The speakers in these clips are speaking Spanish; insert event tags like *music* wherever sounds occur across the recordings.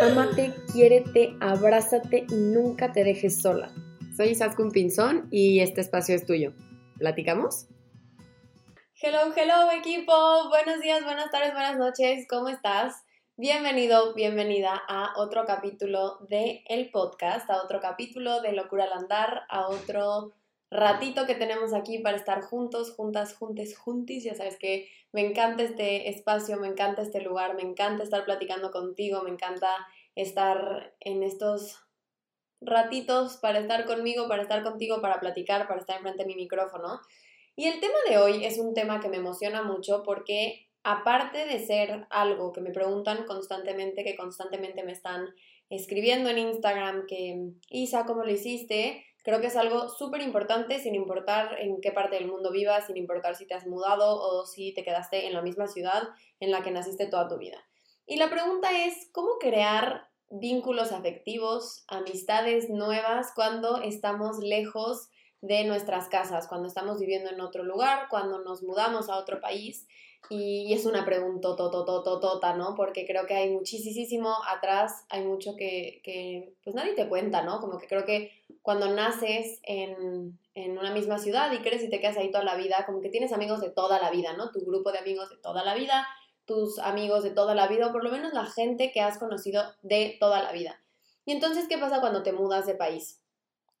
Amate, quiérete, abrázate y nunca te dejes sola. Soy Isaskun Pinzón y este espacio es tuyo. ¿Platicamos? Hello, hello equipo. Buenos días, buenas tardes, buenas noches. ¿Cómo estás? Bienvenido, bienvenida a otro capítulo de el podcast, a otro capítulo de Locura al Andar, a otro ratito que tenemos aquí para estar juntos, juntas, juntes, juntis. Ya sabes que me encanta este espacio, me encanta este lugar, me encanta estar platicando contigo, me encanta estar en estos ratitos para estar conmigo, para estar contigo, para platicar, para estar enfrente de mi micrófono. Y el tema de hoy es un tema que me emociona mucho porque aparte de ser algo que me preguntan constantemente, que constantemente me están escribiendo en Instagram, que Isa, ¿cómo lo hiciste? Creo que es algo súper importante sin importar en qué parte del mundo vivas, sin importar si te has mudado o si te quedaste en la misma ciudad en la que naciste toda tu vida. Y la pregunta es, ¿cómo crear vínculos afectivos, amistades nuevas cuando estamos lejos de nuestras casas, cuando estamos viviendo en otro lugar, cuando nos mudamos a otro país? Y es una pregunta tototototota, ¿no? Porque creo que hay muchísimo atrás, hay mucho que, que, pues nadie te cuenta, ¿no? Como que creo que cuando naces en, en una misma ciudad y crees y te quedas ahí toda la vida, como que tienes amigos de toda la vida, ¿no? Tu grupo de amigos de toda la vida, tus amigos de toda la vida, o por lo menos la gente que has conocido de toda la vida. Y entonces, ¿qué pasa cuando te mudas de país?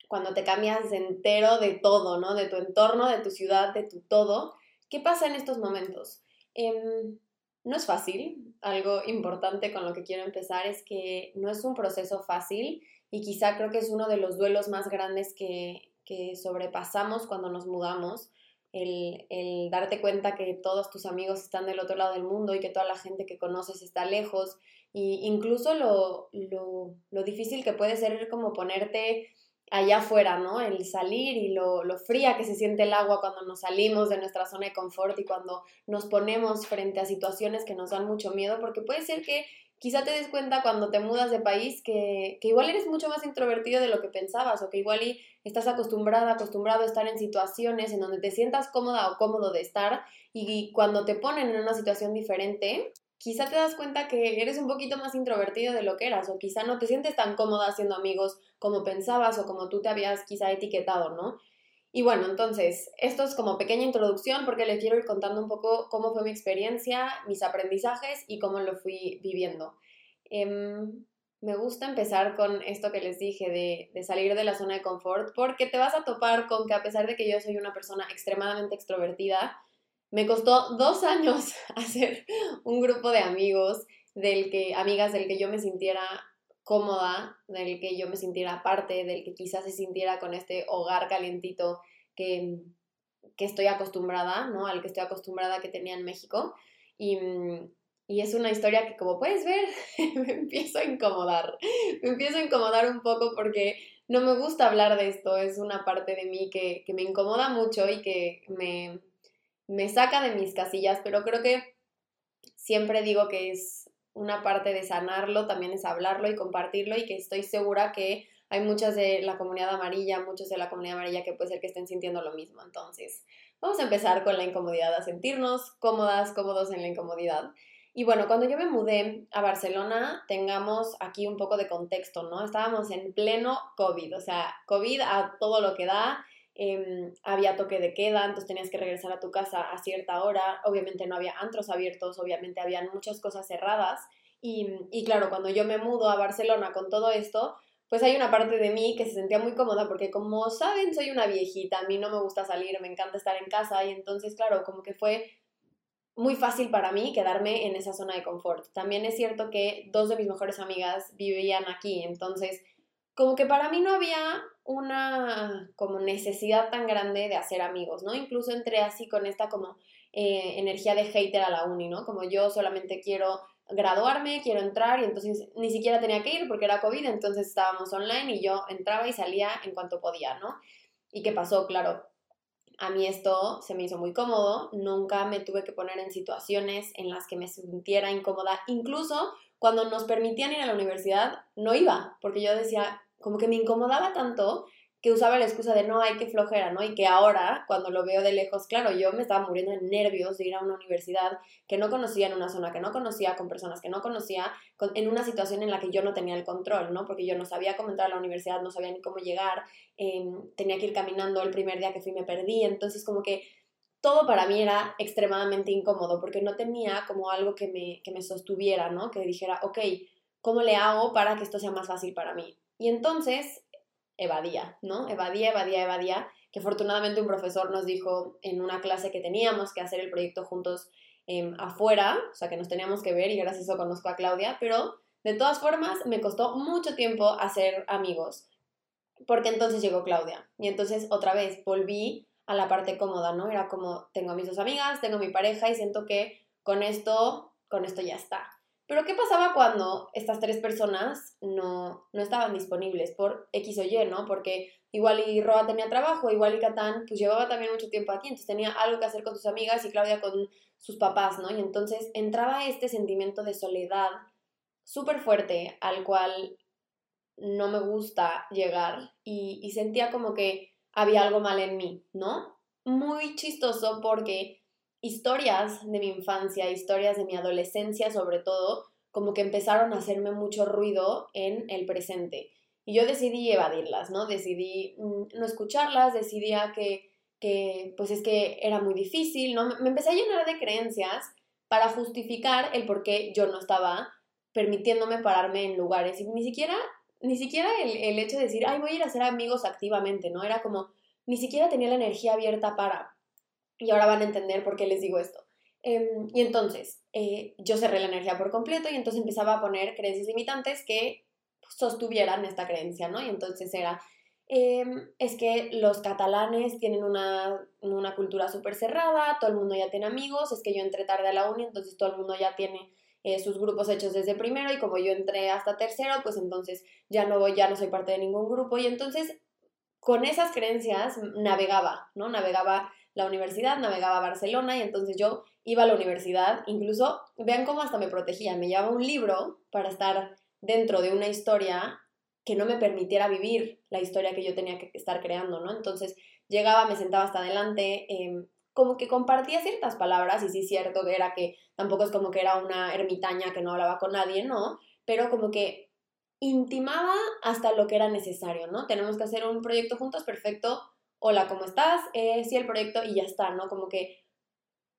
Cuando te cambias entero de todo, ¿no? De tu entorno, de tu ciudad, de tu todo. ¿Qué pasa en estos momentos? Em, no es fácil. Algo importante con lo que quiero empezar es que no es un proceso fácil y quizá creo que es uno de los duelos más grandes que, que sobrepasamos cuando nos mudamos. El, el, darte cuenta que todos tus amigos están del otro lado del mundo y que toda la gente que conoces está lejos. Y incluso lo, lo, lo difícil que puede ser como ponerte allá afuera, ¿no? El salir y lo, lo, fría que se siente el agua cuando nos salimos de nuestra zona de confort y cuando nos ponemos frente a situaciones que nos dan mucho miedo, porque puede ser que quizá te des cuenta cuando te mudas de país que, que igual eres mucho más introvertido de lo que pensabas o que igual y estás acostumbrada, acostumbrado a estar en situaciones en donde te sientas cómoda o cómodo de estar y cuando te ponen en una situación diferente, quizá te das cuenta que eres un poquito más introvertido de lo que eras o quizá no te sientes tan cómoda haciendo amigos como pensabas o como tú te habías quizá etiquetado, ¿no? Y bueno, entonces, esto es como pequeña introducción porque les quiero ir contando un poco cómo fue mi experiencia, mis aprendizajes y cómo lo fui viviendo. Em, me gusta empezar con esto que les dije de, de, salir de la zona de confort porque te vas a topar con que a pesar de que yo soy una persona extremadamente extrovertida, me costó dos años *laughs* hacer un grupo de amigos, del que, amigas del que yo me sintiera cómoda, del que yo me sintiera parte, del que quizás se sintiera con este hogar calientito que, que estoy acostumbrada, ¿no? Al que estoy acostumbrada que tenía en México. Y, y es una historia que como puedes ver *laughs* me empiezo a incomodar, me empiezo a incomodar un poco porque no me gusta hablar de esto, es una parte de mí que, que me incomoda mucho y que me, me saca de mis casillas, pero creo que siempre digo que es una parte de sanarlo, también es hablarlo y compartirlo y que estoy segura que hay muchas de la comunidad amarilla, muchos de la comunidad amarilla que puede ser que estén sintiendo lo mismo. Entonces, vamos a empezar con la incomodidad, a sentirnos cómodas, cómodos en la incomodidad. Y bueno, cuando yo me mudé a Barcelona, tengamos aquí un poco de contexto, ¿no? Estábamos en pleno COVID, o sea, COVID a todo lo que da, eh, había toque de queda, entonces tenías que regresar a tu casa a cierta hora, obviamente no había antros abiertos, obviamente habían muchas cosas cerradas. Y, y claro, cuando yo me mudo a Barcelona con todo esto, pues hay una parte de mí que se sentía muy cómoda porque como saben soy una viejita, a mí no me gusta salir, me encanta estar en casa. Y entonces claro, como que fue muy fácil para mí quedarme en esa zona de confort. También es cierto que dos de mis mejores amigas vivían aquí, entonces como que para mí no había una como necesidad tan grande de hacer amigos, ¿no? Incluso entré así con esta como eh, energía de hater a la uni, ¿no? Como yo solamente quiero graduarme, quiero entrar y entonces ni siquiera tenía que ir porque era COVID, entonces estábamos online y yo entraba y salía en cuanto podía, ¿no? ¿Y qué pasó? Claro, a mí esto se me hizo muy cómodo, nunca me tuve que poner en situaciones en las que me sintiera incómoda, incluso cuando nos permitían ir a la universidad, no iba, porque yo decía, como que me incomodaba tanto que usaba la excusa de no, hay que flojera, ¿no? Y que ahora, cuando lo veo de lejos, claro, yo me estaba muriendo de nervios de ir a una universidad que no conocía en una zona que no conocía, con personas que no conocía, en una situación en la que yo no tenía el control, ¿no? Porque yo no sabía cómo entrar a la universidad, no sabía ni cómo llegar, em, tenía que ir caminando el primer día que fui me perdí, entonces como que todo para mí era extremadamente incómodo porque no tenía como algo que me, que me sostuviera, ¿no? Que dijera, ok, ¿cómo le hago para que esto sea más fácil para mí? Y entonces evadía, ¿no? Evadía, evadía, evadía, que afortunadamente un profesor nos dijo en una clase que teníamos que hacer el proyecto juntos em, afuera, o sea, que nos teníamos que ver y gracias a eso conozco a Claudia, pero de todas formas me costó mucho tiempo hacer amigos, porque entonces llegó Claudia y entonces otra vez volví a la parte cómoda, ¿no? Era como, tengo a mis dos amigas, tengo mi pareja y siento que con esto, con esto ya está. Pero ¿qué pasaba cuando estas tres personas no, no estaban disponibles por X o Y, ¿no? Porque igual y Roa tenía trabajo, igual y Catán pues llevaba también mucho tiempo aquí, entonces tenía algo que hacer con sus amigas y Claudia con sus papás, ¿no? Y entonces entraba este sentimiento de soledad súper fuerte al cual no me gusta llegar y, y sentía como que había algo mal en mí, ¿no? Muy chistoso porque historias de mi infancia, historias de mi adolescencia sobre todo, como que empezaron a hacerme mucho ruido en el presente. Y yo decidí evadirlas, ¿no? Decidí mm, no escucharlas, decidí que, que, pues es que era muy difícil, ¿no? Me empecé a llenar de creencias para justificar el por qué yo no estaba permitiéndome pararme en lugares. Y ni siquiera, ni siquiera el, el hecho de decir, ay, voy a ir a hacer amigos activamente, ¿no? Era como, ni siquiera tenía la energía abierta para. Y ahora van a entender por qué les digo esto. Em, y entonces, eh, yo cerré la energía por completo y entonces empezaba a poner creencias limitantes que sostuvieran esta creencia, ¿no? Y entonces era, em, es que los catalanes tienen una, una cultura súper cerrada, todo el mundo ya tiene amigos, es que yo entré tarde a la uni, entonces todo el mundo ya tiene eh, sus grupos hechos desde primero y como yo entré hasta tercero, pues entonces ya no voy, ya no soy parte de ningún grupo y entonces con esas creencias navegaba, ¿no? Navegaba la universidad, navegaba a Barcelona y entonces yo iba a la universidad, incluso, vean cómo hasta me protegía, me llevaba un libro para estar dentro de una historia que no me permitiera vivir la historia que yo tenía que estar creando, ¿no? Entonces llegaba, me sentaba hasta adelante, em, como que compartía ciertas palabras, y sí cierto que era que tampoco es como que era una ermitaña que no hablaba con nadie, ¿no? Pero como que intimaba hasta lo que era necesario, ¿no? Tenemos que hacer un proyecto juntos, perfecto, hola, ¿cómo estás? Eh, sí, el proyecto y ya está, ¿no? Como que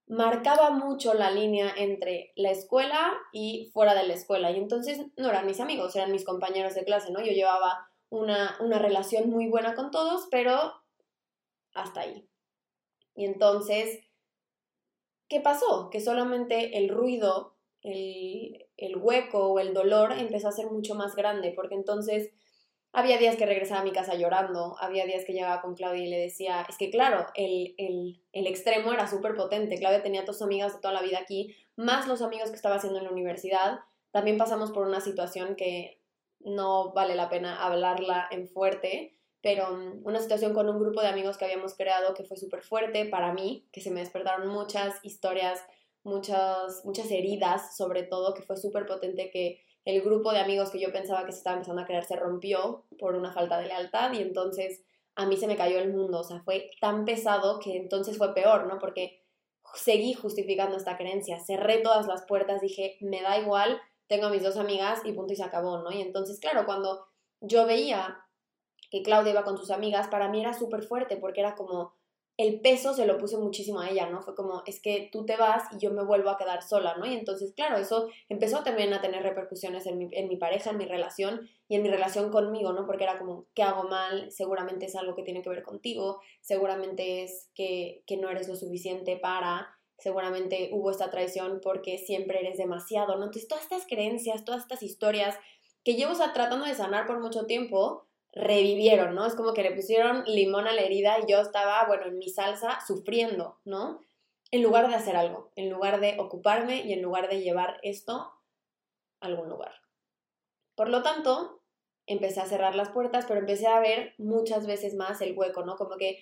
marcaba mucho la línea entre la escuela y fuera de la escuela. Y entonces no eran mis amigos, eran mis compañeros de clase, ¿no? Yo llevaba una, una relación muy buena con todos, pero hasta ahí. Y entonces, ¿qué pasó? Que solamente el ruido, el, el hueco o el dolor empezó a ser mucho más grande, porque entonces había días que regresaba a mi casa llorando, había días que llegaba con Claudia y le decía, es que claro, el, el, extremo era súper potente, Claudia tenía dos amigas de toda la vida aquí, más los amigos que estaba haciendo en la universidad, también pasamos por una situación que no vale la pena hablarla en fuerte, pero mm, una situación con un grupo de amigos que habíamos creado que fue súper fuerte para mí, que se me despertaron muchas historias, muchas, muchas heridas sobre todo, que fue súper potente que el grupo de amigos que yo pensaba que se estaba empezando a crear se rompió por una falta de lealtad y entonces a mí se me cayó el mundo, o sea, fue tan pesado que entonces fue peor, ¿no? Porque seguí justificando esta creencia, cerré todas las puertas, dije, me da igual, tengo a mis dos amigas y punto y se acabó, ¿no? Y entonces, claro, cuando yo veía que Claudia iba con sus amigas, para mí era súper fuerte porque era como, el peso se lo puse muchísimo a ella, ¿no? Fue como, es que tú te vas y yo me vuelvo a quedar sola, ¿no? Y entonces, claro, eso empezó también a tener repercusiones en mi, en mi pareja, en mi relación y en mi relación conmigo, ¿no? Porque era como, ¿qué hago mal? Seguramente es algo que tiene que ver contigo, seguramente es que, que no eres lo suficiente para, seguramente hubo esta traición porque siempre eres demasiado, ¿no? Entonces, todas estas creencias, todas estas historias que llevo tratando de sanar por mucho tiempo, revivieron, ¿no? Es como que le pusieron limón a la herida y yo estaba, bueno, en mi salsa sufriendo, ¿no? En lugar de hacer algo, en lugar de ocuparme y en lugar de llevar esto a algún lugar. Por lo tanto, empecé a cerrar las puertas, pero empecé a ver muchas veces más el hueco, ¿no? Como que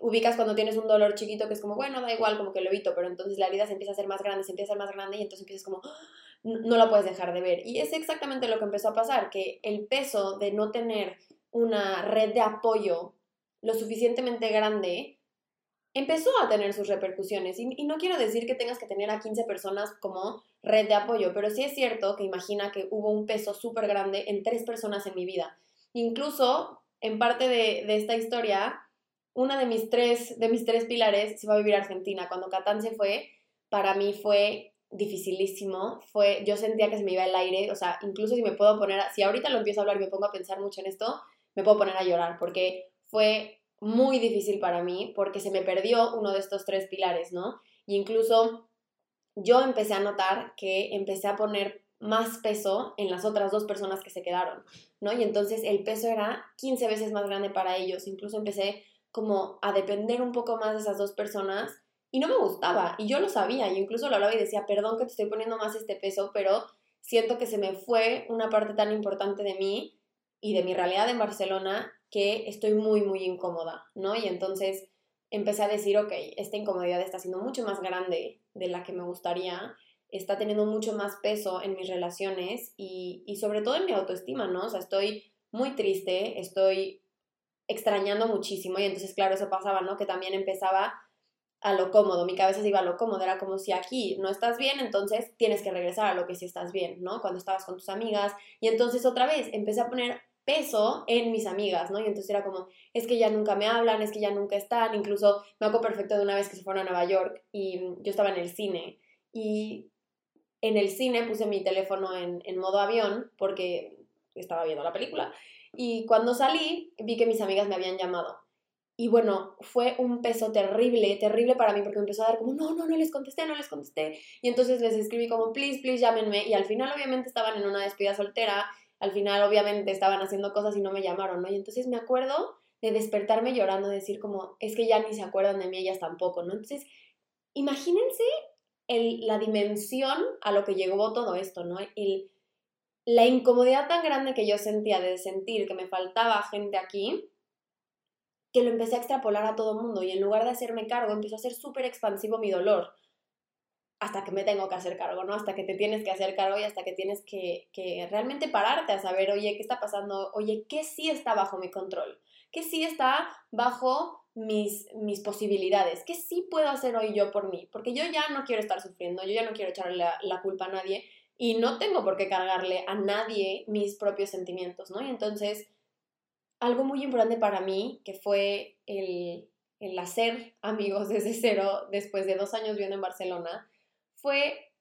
ubicas cuando tienes un dolor chiquito que es como, bueno, da igual, como que lo evito, pero entonces la herida se empieza a hacer más grande, se empieza a hacer más grande y entonces empiezas como, ¡ah! no la puedes dejar de ver. Y es exactamente lo que empezó a pasar, que el peso de no tener una red de apoyo lo suficientemente grande, empezó a tener sus repercusiones. Y, no quiero decir que tengas que tener a 15 personas como red de apoyo, pero sí es cierto que imagina que hubo un peso súper grande en tres personas en mi vida. Incluso, en parte de, esta historia, una de mis, tres, de mis tres pilares se va a vivir a Argentina. Cuando Catán se fue, para mí fue dificilísimo, fue, yo sentía que se me iba el aire, o sea, incluso si me puedo poner, si ahorita lo empiezo a hablar y me pongo a pensar mucho en esto, me puedo poner a llorar, porque fue muy difícil para mí, porque se me perdió uno de estos tres pilares, ¿no? Y incluso yo empecé a notar que empecé a poner más peso en las otras dos personas que se quedaron, ¿no? Y entonces el peso era 15 veces más grande para ellos, incluso empecé como a depender un poco más de esas dos personas y no me gustaba, y yo lo sabía, yo incluso lo hablaba y decía, perdón que te estoy poniendo más este peso, pero siento que se me fue una parte tan importante de mí y de mi realidad en Barcelona que estoy muy, muy incómoda, ¿no? Y entonces empecé a decir, ok, esta incomodidad está siendo mucho más grande de la que me gustaría, está teniendo mucho más peso en mis relaciones y, y sobre todo en mi autoestima, ¿no? O sea, estoy muy triste, estoy extrañando muchísimo y entonces, claro, eso pasaba, ¿no? Que también empezaba a lo cómodo, mi cabeza se iba a lo cómodo, era como si aquí no estás bien, entonces tienes que regresar a lo que sí estás bien, ¿no? Cuando estabas con tus amigas. Y entonces otra vez empecé a poner peso en mis amigas, ¿no? Y entonces era como, es que ya nunca me hablan, es que ya nunca están, incluso me acuerdo perfecto de una vez que se fueron a Nueva York y yo estaba en el cine. Y en el cine puse mi teléfono en, en modo avión porque estaba viendo la película. Y cuando salí vi que mis amigas me habían llamado y bueno, fue un peso terrible, terrible para mí porque me empezó a dar como, no, no, no les contesté, no les contesté. Y entonces les escribí como, please, please, llámenme. Y al final obviamente estaban en una despedida soltera, al final obviamente estaban haciendo cosas y no me llamaron, ¿no? Y entonces me acuerdo de despertarme llorando, de decir como, es que ya ni se acuerdan de mí, ellas tampoco, ¿no? Entonces, imagínense el, la dimensión a lo que llegó todo esto, ¿no? El, la incomodidad tan grande que yo sentía de sentir que me faltaba gente aquí que lo empecé a extrapolar a todo mundo y en lugar de hacerme cargo, empezó a ser súper expansivo mi dolor. Hasta que me tengo que hacer cargo, ¿no? Hasta que te tienes que hacer cargo y hasta que tienes que, que realmente pararte a saber, oye, ¿qué está pasando? Oye, ¿qué sí está bajo mi control? ¿Qué sí está bajo mis, mis posibilidades? ¿Qué sí puedo hacer hoy yo por mí? Porque yo ya no quiero estar sufriendo, yo ya no quiero echarle la, la culpa a nadie y no tengo por qué cargarle a nadie mis propios sentimientos, ¿no? Y entonces algo muy importante para mí, que fue el, hacer amigos *laughs* desde cero después de dos años viviendo en Barcelona, fue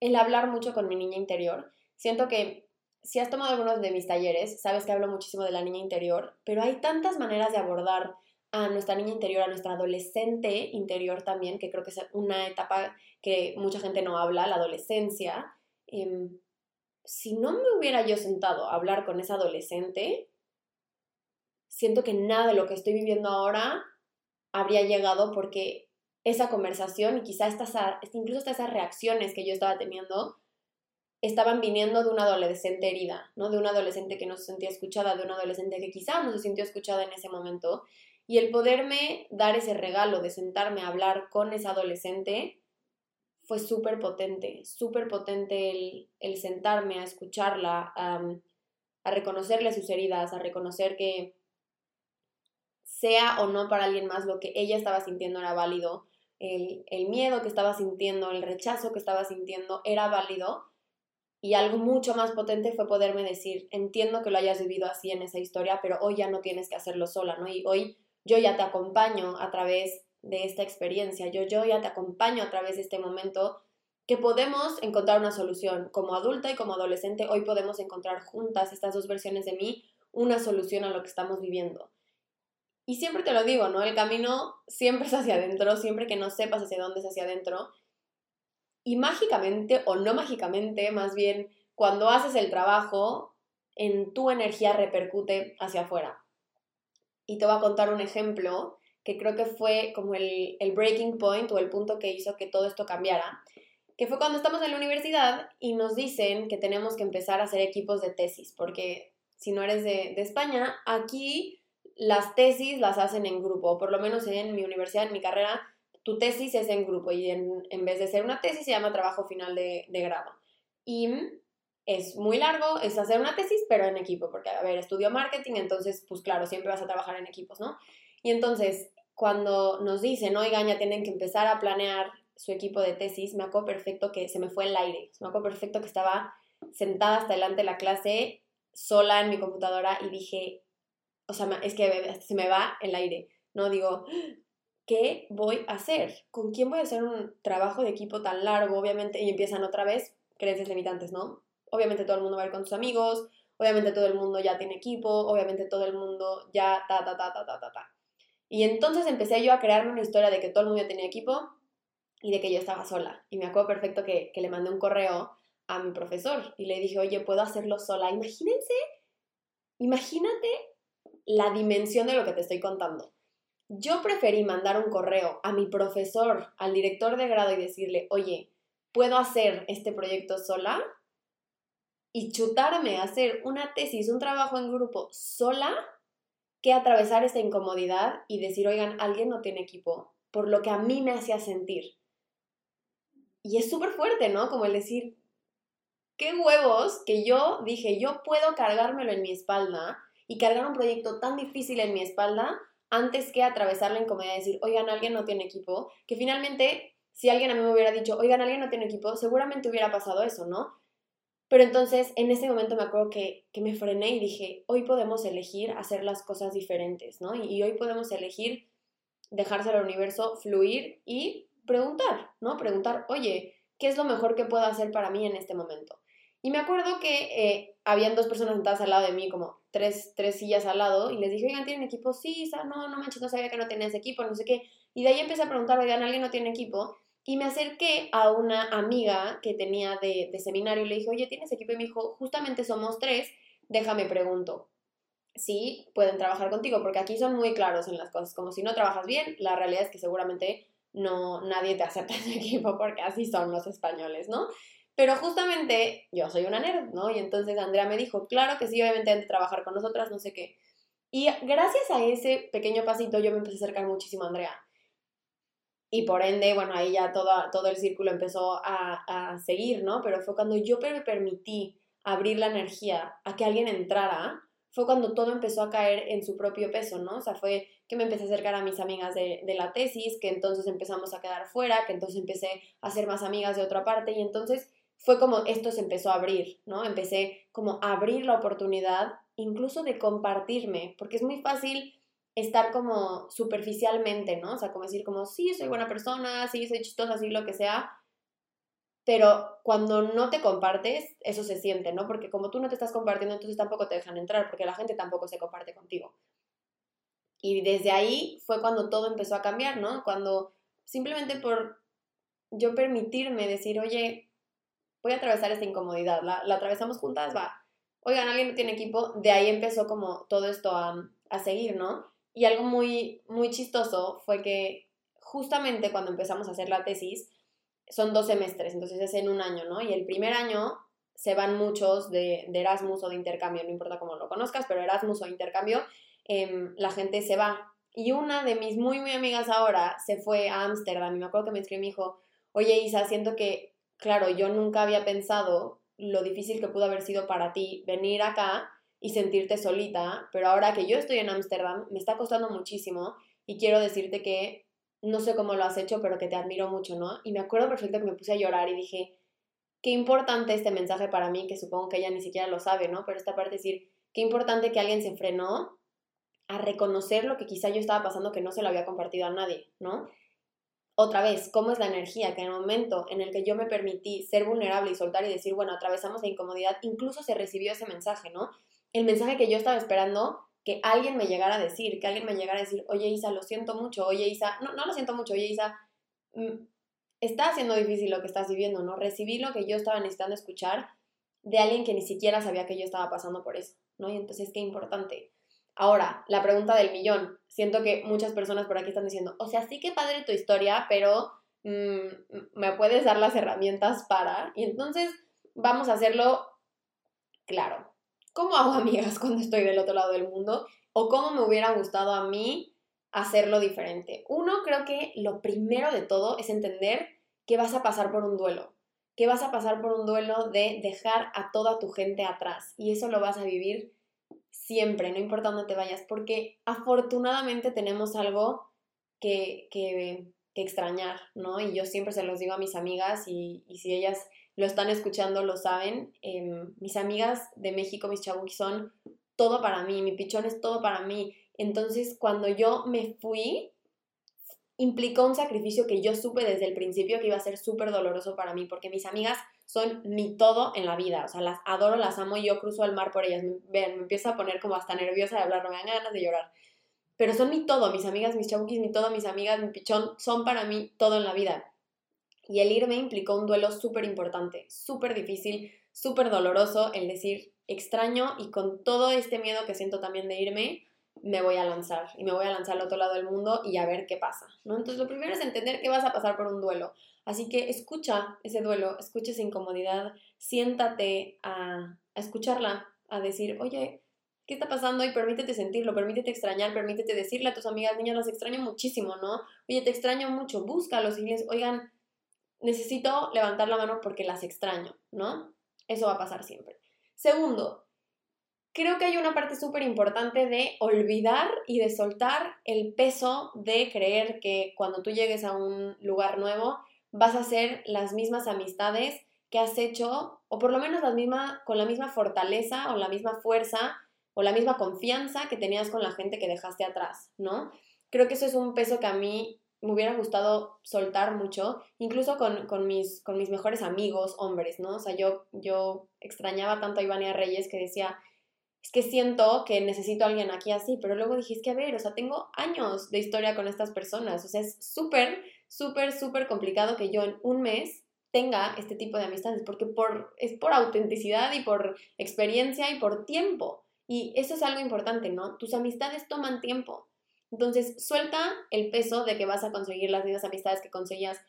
el hablar mucho con mi niña interior. Siento que si has tomado algunos de mis talleres, sabes que hablo muchísimo de la niña interior, pero hay tantas maneras de abordar a nuestra niña interior, a nuestra adolescente interior también, que creo que es una etapa que mucha gente no habla, la adolescencia. Em, si no me hubiera yo sentado a hablar con esa adolescente, siento que nada de lo que estoy viviendo ahora habría llegado porque esa conversación y quizá estas, incluso hasta esas reacciones que yo estaba teniendo estaban viniendo de una adolescente herida, ¿no? De una adolescente que no se sentía escuchada, de una adolescente que quizá no se sintió escuchada en ese momento. Y el poderme dar ese regalo de sentarme a hablar con esa adolescente fue súper potente, súper potente el, el, sentarme a escucharla, a reconocerle sus heridas, a reconocer que sea o no para alguien más lo que ella estaba sintiendo era válido, el, miedo que estaba sintiendo, el rechazo que estaba sintiendo era válido. Y algo mucho más potente fue poderme decir, entiendo que lo hayas vivido así en esa historia, pero hoy ya no tienes que hacerlo sola, ¿no? Y hoy yo ya te acompaño a través de esta experiencia, yo, yo ya te acompaño a través de este momento que podemos encontrar una solución. Como adulta y como adolescente, hoy podemos encontrar juntas estas dos versiones de mí una solución a lo que estamos viviendo. Y siempre te lo digo, ¿no? El camino siempre es hacia adentro, siempre que no sepas hacia dónde es hacia adentro. Y mágicamente, o no mágicamente, más bien, cuando haces el trabajo, en tu energía repercute hacia afuera. Y te voy a contar un ejemplo que creo que fue como el, el breaking point o el punto que hizo que todo esto cambiara, que fue cuando estamos en la universidad y nos dicen que tenemos que empezar a hacer equipos de tesis, porque si no eres de, de España, aquí las tesis las hacen en grupo, por lo menos en mi universidad, en mi carrera, tu tesis es en grupo y en, vez de ser una tesis se llama trabajo final de, grado. Y es muy largo, es hacer una tesis, pero en equipo, porque, a ver, estudio marketing, entonces, pues claro, siempre vas a trabajar en equipos, ¿no? Y entonces, cuando nos dicen, oigan, ya tienen que empezar a planear su equipo de tesis, me acuerdo perfecto que se me fue el aire, me acuerdo perfecto que estaba sentada hasta delante de la clase, sola en mi computadora y dije, o sea, es que se me va el aire, ¿no? Digo, *gasps* ¿qué voy a hacer? ¿Con quién voy a hacer un trabajo de equipo tan largo? Obviamente, y empiezan otra vez creencias limitantes, ¿no? Obviamente todo el mundo va a ir con sus amigos, obviamente todo el mundo ya tiene equipo, obviamente todo el mundo ya ta, ta, ta, ta, ta, ta, ta. Y entonces empecé yo a crearme una historia de que todo el mundo ya tenía equipo y de que yo estaba sola. Y me acuerdo perfecto que, que le mandé un correo a mi profesor y le dije, oye, puedo hacerlo sola. Imagínense, imagínate la dimensión de lo que te estoy contando. Yo preferí mandar un correo a mi profesor, al director de grado y decirle, oye, ¿puedo hacer este proyecto sola? Y chutarme a hacer una tesis, un trabajo en grupo sola, que atravesar esta incomodidad y decir, oigan, alguien no tiene equipo, por lo que a mí me hacía sentir. Y es súper fuerte, ¿no? Como el decir, qué huevos que yo dije, yo puedo cargármelo en mi espalda y cargar un proyecto tan difícil en mi espalda antes que atravesar la incomodidad y decir, oigan, alguien no tiene equipo, que finalmente, si alguien a mí me hubiera dicho, oigan, alguien no tiene equipo, seguramente hubiera pasado eso, ¿no? Pero entonces, en ese momento me acuerdo que, que me frené y dije, hoy podemos elegir hacer las cosas diferentes, ¿no? Y, y hoy podemos elegir dejárselo al universo fluir y preguntar, ¿no? Preguntar, oye, ¿qué es lo mejor que puedo hacer para mí en este momento? Y me acuerdo que eh, habían dos personas sentadas al lado de mí, como tres, tres sillas al lado, y les dije, oigan, ¿tienen equipo? Sí, no, no manches, no sabía que no tenías equipo, no sé qué. Y de ahí empecé a preguntar, oigan, ¿alguien no tiene equipo? Y me acerqué a una amiga que tenía de, de seminario y le dije, oye, ¿tienes equipo? Y me dijo, justamente somos tres, déjame pregunto. Sí, pueden trabajar contigo, porque aquí son muy claros en las cosas, como si no trabajas bien, la realidad es que seguramente no nadie te acepta *laughs* en equipo porque así son los españoles, ¿no? Pero justamente yo soy una nerd, ¿no? Y entonces Andrea me dijo, claro que sí, obviamente han de trabajar con nosotras, no sé qué. Y gracias a ese pequeño pasito yo me empecé a acercar muchísimo a Andrea. Y por ende, bueno, ahí ya todo, todo el círculo empezó a, a seguir, ¿no? Pero fue cuando yo me permití abrir la energía a que alguien entrara, fue cuando todo empezó a caer en su propio peso, ¿no? O sea, fue que me empecé a acercar a mis amigas de, de, la tesis, que entonces empezamos a quedar fuera, que entonces empecé a hacer más amigas de otra parte y entonces fue como esto se empezó a abrir, ¿no? Empecé como a abrir la oportunidad incluso de compartirme, porque es muy fácil estar como superficialmente, ¿no? O sea, como decir como, sí, soy buena persona, sí, soy chistosa, sí, lo que sea, pero cuando no te compartes, eso se siente, ¿no? Porque como tú no te estás compartiendo, entonces tampoco te dejan entrar, porque la gente tampoco se comparte contigo. Y desde ahí fue cuando todo empezó a cambiar, ¿no? Cuando simplemente por yo permitirme decir, oye, voy a atravesar esta incomodidad, la, atravesamos juntas, va. Oigan, alguien no tiene equipo, de ahí empezó como todo esto a, a seguir, ¿no? Y algo muy, muy chistoso fue que justamente cuando empezamos a hacer la tesis, son dos semestres, entonces es en un año, ¿no? Y el primer año se van muchos de, de Erasmus o de intercambio, no importa cómo lo conozcas, pero Erasmus o intercambio, em, la gente se va. Y una de mis muy, muy amigas ahora se fue a Ámsterdam y me acuerdo que me escribió y me dijo, oye Isa, siento que claro, yo nunca había pensado lo difícil que pudo haber sido para ti venir acá y sentirte solita, pero ahora que yo estoy en Ámsterdam, me está costando muchísimo y quiero decirte que no sé cómo lo has hecho, pero que te admiro mucho, ¿no? Y me acuerdo perfecto que me puse a llorar y dije, qué importante este mensaje para mí, que supongo que ella ni siquiera lo sabe, ¿no? Pero esta parte es decir, qué importante que alguien se frenó a reconocer lo que quizá yo estaba pasando que no se lo había compartido a nadie, ¿no? Otra vez, cómo es la energía, que en el momento en el que yo me permití ser vulnerable y soltar y decir, bueno, atravesamos la incomodidad, incluso se recibió ese mensaje, ¿no? El mensaje que yo estaba esperando que alguien me llegara a decir, que alguien me llegara a decir, oye Isa, lo siento mucho, oye Isa, no, no lo siento mucho, oye Isa, mm, está haciendo difícil lo que estás viviendo, ¿no? Recibí lo que yo estaba necesitando escuchar de alguien que ni siquiera sabía que yo estaba pasando por eso, ¿no? Y entonces, qué importante. Ahora, la pregunta del millón. Siento que muchas personas por aquí están diciendo, o sea, sí que padre tu historia, pero mm, me puedes dar las herramientas para. Y entonces vamos a hacerlo claro. ¿Cómo hago *laughs* amigas cuando estoy del otro lado del mundo? ¿O cómo me hubiera gustado a mí hacerlo diferente? Uno, creo que lo primero de todo es entender que vas a pasar por un duelo. que vas a pasar por un duelo de dejar a toda tu gente atrás y eso lo vas a vivir siempre, no importa dónde te vayas, porque afortunadamente tenemos algo que, que, extrañar, ¿no? Y yo siempre se los digo a mis amigas y, y si ellas lo están escuchando lo saben, em, mis amigas de México, mis chabukis son todo para mí, mi pichón es todo para mí. Entonces, cuando yo me fui, implicó un sacrificio que yo supe desde el principio que iba a ser súper doloroso para mí, porque mis amigas son mi todo en la vida, o sea, las adoro, las amo y yo cruzo el mar por ellas. Ven, me empiezo a poner como hasta nerviosa de hablar, no me dan ganas de llorar. Pero son mi todo, mis amigas, mis chabukis, mi todo, mis amigas, mi pichón, son para mí todo en la vida. Y el irme implicó un duelo súper importante, súper difícil, súper doloroso, el decir extraño y con todo este miedo que siento también de irme, me voy a lanzar y me voy a lanzar al otro lado del mundo y a ver qué pasa, ¿no? Entonces lo primero es entender que vas a pasar por un duelo. Así que escucha ese duelo, escucha esa incomodidad, siéntate a, escucharla, a decir, oye, ¿qué está pasando? Y permítete sentirlo, permítete extrañar, permítete decirle a tus amigas, niñas, las extraño muchísimo, ¿no? Oye, te extraño mucho, búscalos y les, oigan, necesito levantar la mano porque las extraño, ¿no? Eso va a pasar siempre. Segundo, creo que hay una parte súper importante de olvidar y de soltar el peso de creer que cuando tú llegues a un lugar nuevo vas a hacer las mismas amistades que has hecho, o por lo menos las misma, con la misma fortaleza o la misma fuerza o la misma confianza que tenías con la gente que dejaste atrás, ¿no? Creo que eso es un peso que a mí me hubiera gustado soltar mucho, incluso con, con, mis, con mis mejores amigos, hombres, ¿no? O sea, yo, yo extrañaba tanto a Ivania Reyes que decía, es que siento que necesito a alguien aquí así, pero luego dije, es que a ver, o sea, tengo años de historia con estas personas, o sea, es súper, súper, súper complicado que yo en un mes tenga este tipo de amistades, porque por, es por autenticidad y por experiencia y por tiempo. Y eso es algo importante, ¿no? Tus amistades toman tiempo. Entonces, suelta el peso de que vas a conseguir las mismas amistades que conseguías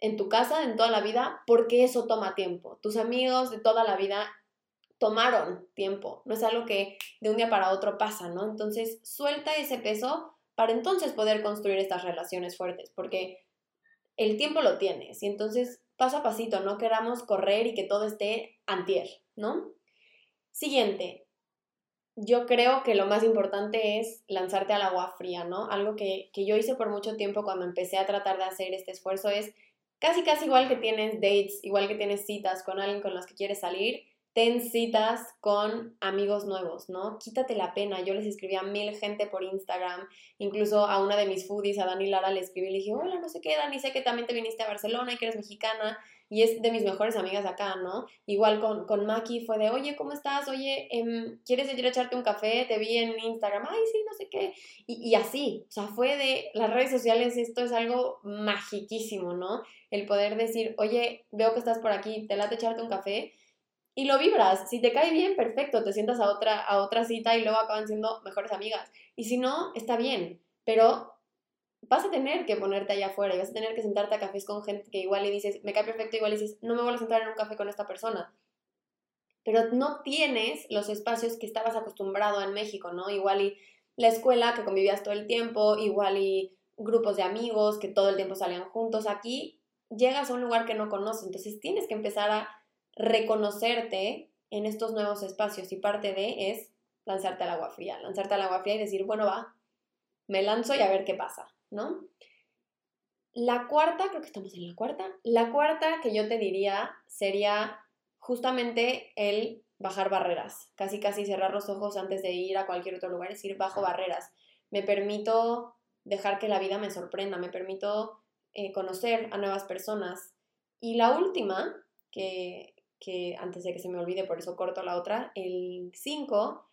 en tu casa, en toda la vida, porque eso toma tiempo. Tus amigos de toda la vida tomaron tiempo, no es algo que de un día para otro pasa, ¿no? Entonces, suelta ese peso para entonces poder construir estas relaciones fuertes, porque el tiempo lo tienes y entonces paso a pasito, no queramos correr y que todo esté antier, ¿no? Siguiente, yo creo que lo más importante es lanzarte al agua fría, ¿no? Algo que, yo hice por mucho tiempo cuando empecé a tratar de hacer este esfuerzo es casi casi igual que tienes dates, igual que tienes citas con alguien con los que quieres salir, ten citas con amigos nuevos, ¿no? Quítate la pena. Yo les escribí a mil gente por Instagram, incluso a una de mis foodies, a Dani Lara, le escribí y le dije, hola, no sé qué, Dani, sé que también te viniste a Barcelona y que eres mexicana y es de mis mejores amigas acá, ¿no? Igual con, con Maki fue de, oye, ¿cómo estás? Oye, em, ¿quieres ir a echarte un café? Te vi en Instagram, ay, sí, no sé qué. Y, así, o sea, fue de las redes sociales, esto es algo magiquísimo, ¿no? El poder decir, oye, veo que estás por aquí, te late echarte un café y lo vibras. Si te cae bien, perfecto, te sientas a otra, a otra cita y luego acaban siendo mejores amigas. Y si no, está bien, pero vas a tener que ponerte allá afuera y vas a tener que sentarte a cafés con gente que igual le dices, me cae perfecto, igual le dices, no me voy a sentar en un café con esta persona. Pero no tienes los espacios que estabas acostumbrado en México, ¿no? Igual y la escuela que convivías todo el tiempo, igual y grupos de amigos que todo el tiempo salían juntos. Aquí llegas a un lugar que no conoces, entonces tienes que empezar a reconocerte en estos nuevos espacios y parte de es lanzarte al agua fría, lanzarte al agua fría y decir, bueno, va, me lanzo y a ver qué pasa. ¿no? La cuarta, creo que estamos en la cuarta, la cuarta que yo te diría sería justamente el bajar barreras, casi casi cerrar los ojos antes de ir a cualquier otro lugar, es decir, bajo barreras. Me permito dejar que la vida me sorprenda, me permito eh, conocer a nuevas personas. Y la última, que, que antes de que se me olvide, por eso corto la otra, el 5,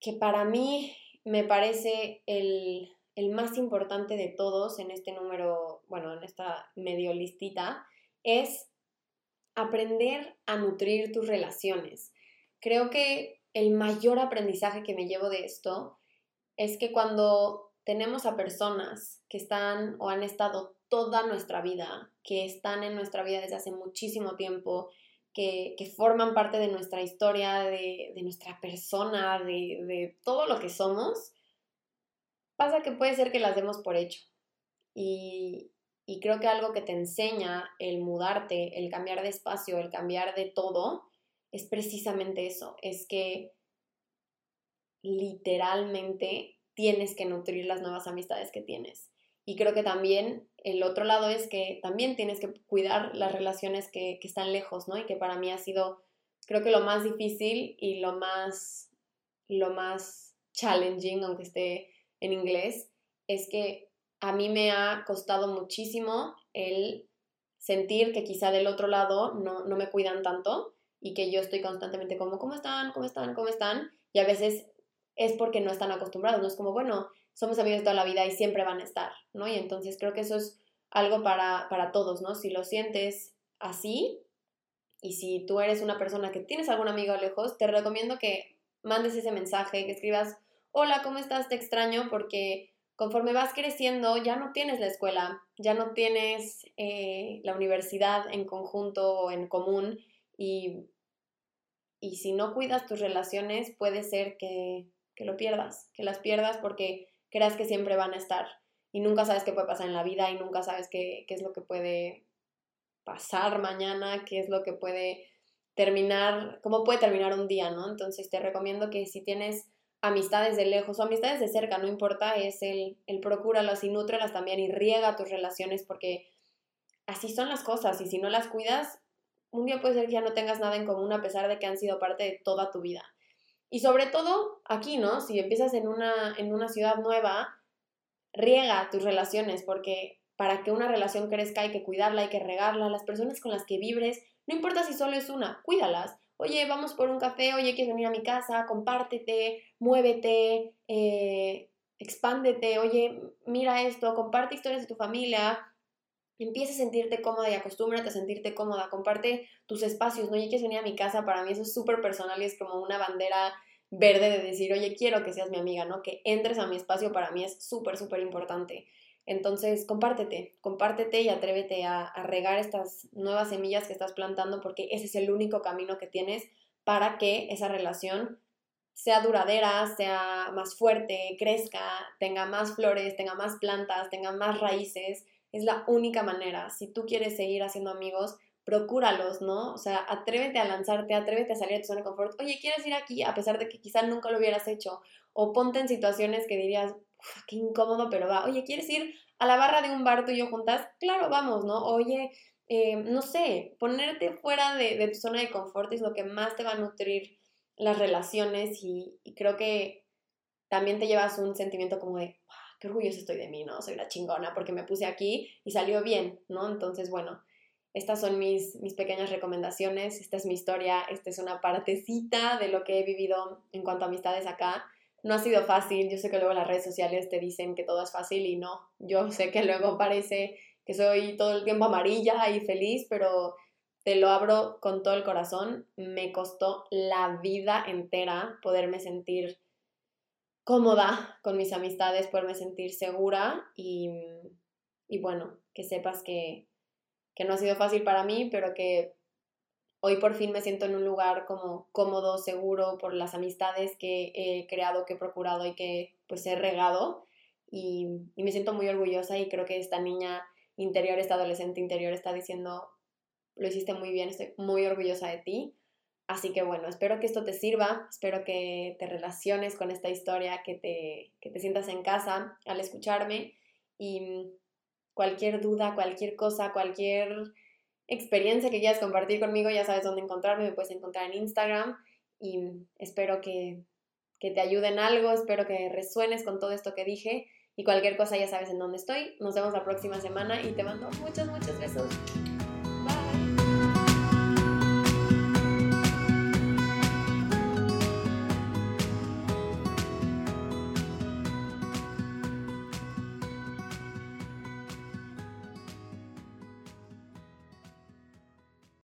que para mí me parece el el más importante de todos en este número, bueno, en esta medio listita, es aprender a nutrir tus relaciones. Creo que el mayor aprendizaje que me llevo de esto es que cuando tenemos a personas que están o han estado toda nuestra vida, que están en nuestra vida desde hace muchísimo tiempo, que, forman parte de nuestra historia, de, nuestra persona, de, de todo lo que somos, pasa que puede ser que las demos por hecho. Y, Y creo que algo que te enseña el mudarte, el cambiar de espacio, el cambiar de todo, es precisamente eso, es que literalmente tienes que nutrir las nuevas amistades que tienes. Y creo que también el otro lado es que también tienes que cuidar las relaciones que, que están lejos, ¿no? Y que para mí ha sido, creo que lo más difícil y lo más, lo más challenging, aunque esté en inglés, es que a mí me ha costado muchísimo el sentir que quizá del otro lado no, no me cuidan tanto y que yo estoy constantemente como, ¿cómo están? ¿Cómo están? ¿Cómo están? Y a veces es porque no están acostumbrados, no es como, bueno, somos amigos toda la vida y siempre van a estar, ¿no? Y entonces creo que eso es algo para, para todos, ¿no? Si lo sientes así y si tú eres una persona que tienes algún amigo lejos, te recomiendo que mandes ese mensaje, que escribas, hola, ¿cómo estás? Te extraño porque conforme vas creciendo ya no tienes la escuela, ya no tienes eh, la universidad en conjunto o en común y, y si no cuidas tus relaciones puede ser que, que lo pierdas, que las pierdas porque creas que siempre van a estar y nunca sabes qué puede pasar en la vida y nunca sabes qué, qué es lo que puede pasar mañana, qué es lo que puede terminar, cómo puede terminar un día, ¿no? Entonces te recomiendo que si tienes amistades de lejos o amistades de cerca, no importa, es el, el procúralas y nútrelas también y riega tus relaciones porque así son las cosas y si no las cuidas, un día puede ser que ya no tengas nada en común a pesar de que han sido parte de toda tu vida. Y sobre todo aquí, ¿no? Si empiezas en una, en una ciudad nueva, riega tus relaciones, porque para que una relación crezca hay que cuidarla, hay que regarla. Las personas con las que vibres, no importa si solo es una, cuídalas. Oye, vamos por un café, oye, quieres venir a mi casa, compártete, muévete, eh, expándete, oye, mira esto, comparte historias de tu familia, empieza a sentirte cómoda y acostúmbrate a sentirte cómoda, comparte tus espacios, ¿no? Oye, quieres venir a mi casa, para mí eso es súper personal y es como una bandera verde de decir, oye, quiero que seas mi amiga, ¿no? Que entres a mi espacio para mí es súper, súper importante. Entonces, compártete, compártete y atrévete a, a, regar estas nuevas semillas que estás plantando porque ese es el único camino que tienes para que esa relación sea duradera, sea más fuerte, crezca, tenga más flores, tenga más plantas, tenga más raíces es la única manera. Si tú quieres seguir haciendo amigos, procúralos, ¿no? O sea, atrévete a lanzarte, atrévete a salir de tu zona de confort. Oye, ¿quieres ir aquí? A pesar de que quizá nunca lo hubieras hecho. O ponte en situaciones que dirías, qué incómodo, pero va. Oye, ¿quieres ir a la barra de un bar tú y yo juntas? Claro, vamos, ¿no? Oye, eh, no sé, ponerte fuera de, tu zona de confort es lo que más te va a nutrir las relaciones y, y creo que también te llevas un sentimiento como de, qué orgulloso estoy de mí, ¿no? Soy la chingona porque me puse aquí y salió bien, ¿no? Entonces, bueno, estas son mis, mis pequeñas recomendaciones, esta es mi historia, esta es una partecita de lo que he vivido en cuanto a amistades acá. No ha sido fácil, yo sé que luego las redes sociales te dicen que todo es fácil y no, yo sé que luego parece que soy todo el tiempo amarilla y feliz, pero te lo abro con todo el corazón, me costó la vida entera poderme sentir cómoda con mis amistades, poderme sentir segura y, y bueno, que sepas que, que no ha sido fácil para mí, pero que hoy por fin me siento en un lugar como cómodo, seguro por las amistades que he creado, que he procurado y que pues he regado. Y, y, me siento muy orgullosa y creo que esta niña interior, esta adolescente interior está diciendo, lo hiciste muy bien, estoy muy orgullosa de ti Así que bueno, espero que esto te sirva, espero que te relaciones con esta historia, que te, que te sientas en casa al escucharme y cualquier duda, cualquier cosa, cualquier experiencia que quieras compartir conmigo, ya sabes dónde encontrarme, me puedes encontrar en Instagram y espero que, que te ayude en algo, espero que resuenes con todo esto que dije y cualquier cosa ya sabes en dónde estoy. Nos vemos la próxima semana y te mando muchos, muchos besos.